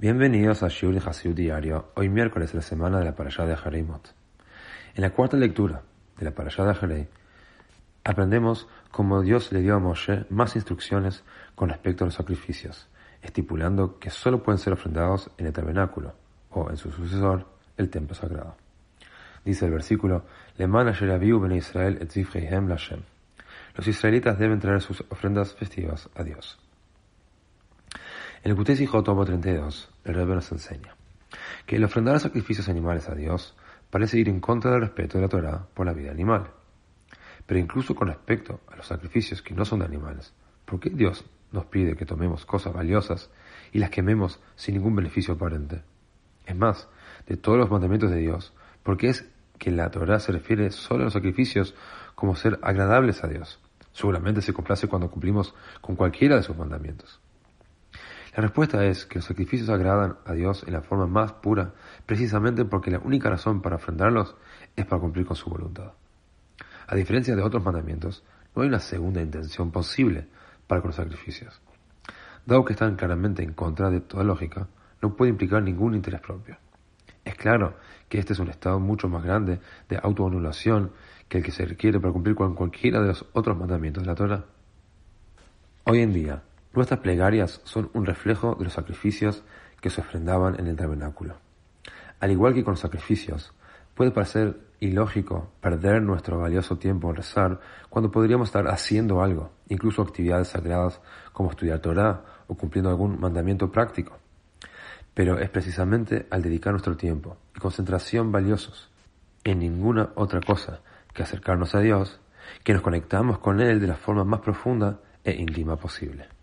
Bienvenidos a Shiur y Diario, hoy miércoles de la semana de la Parashá de Hareimot. En la cuarta lectura de la Parashá de Harei, aprendemos cómo Dios le dio a Moshe más instrucciones con respecto a los sacrificios, estipulando que solo pueden ser ofrendados en el tabernáculo, o en su sucesor, el templo sagrado. Dice el versículo, Israel et Lashem. Los israelitas deben traer sus ofrendas festivas a Dios. En el Kutesi Jotobo 32, el Rebbe nos enseña que el ofrendar sacrificios animales a Dios parece ir en contra del respeto de la Torah por la vida animal. Pero incluso con respecto a los sacrificios que no son de animales, ¿por qué Dios nos pide que tomemos cosas valiosas y las quememos sin ningún beneficio aparente? Es más, de todos los mandamientos de Dios, ¿por qué es que la Torah se refiere solo a los sacrificios como ser agradables a Dios? Seguramente se complace cuando cumplimos con cualquiera de sus mandamientos. La respuesta es que los sacrificios agradan a Dios en la forma más pura, precisamente porque la única razón para ofrendarlos es para cumplir con su voluntad. A diferencia de otros mandamientos, no hay una segunda intención posible para con los sacrificios. Dado que están claramente en contra de toda lógica, no puede implicar ningún interés propio. Es claro que este es un estado mucho más grande de autoanulación que el que se requiere para cumplir con cualquiera de los otros mandamientos de la Torah. Hoy en día, Nuestras plegarias son un reflejo de los sacrificios que se ofrendaban en el tabernáculo. Al igual que con los sacrificios, puede parecer ilógico perder nuestro valioso tiempo en rezar cuando podríamos estar haciendo algo, incluso actividades sagradas como estudiar Torah o cumpliendo algún mandamiento práctico. Pero es precisamente al dedicar nuestro tiempo y concentración valiosos en ninguna otra cosa que acercarnos a Dios que nos conectamos con Él de la forma más profunda e íntima posible.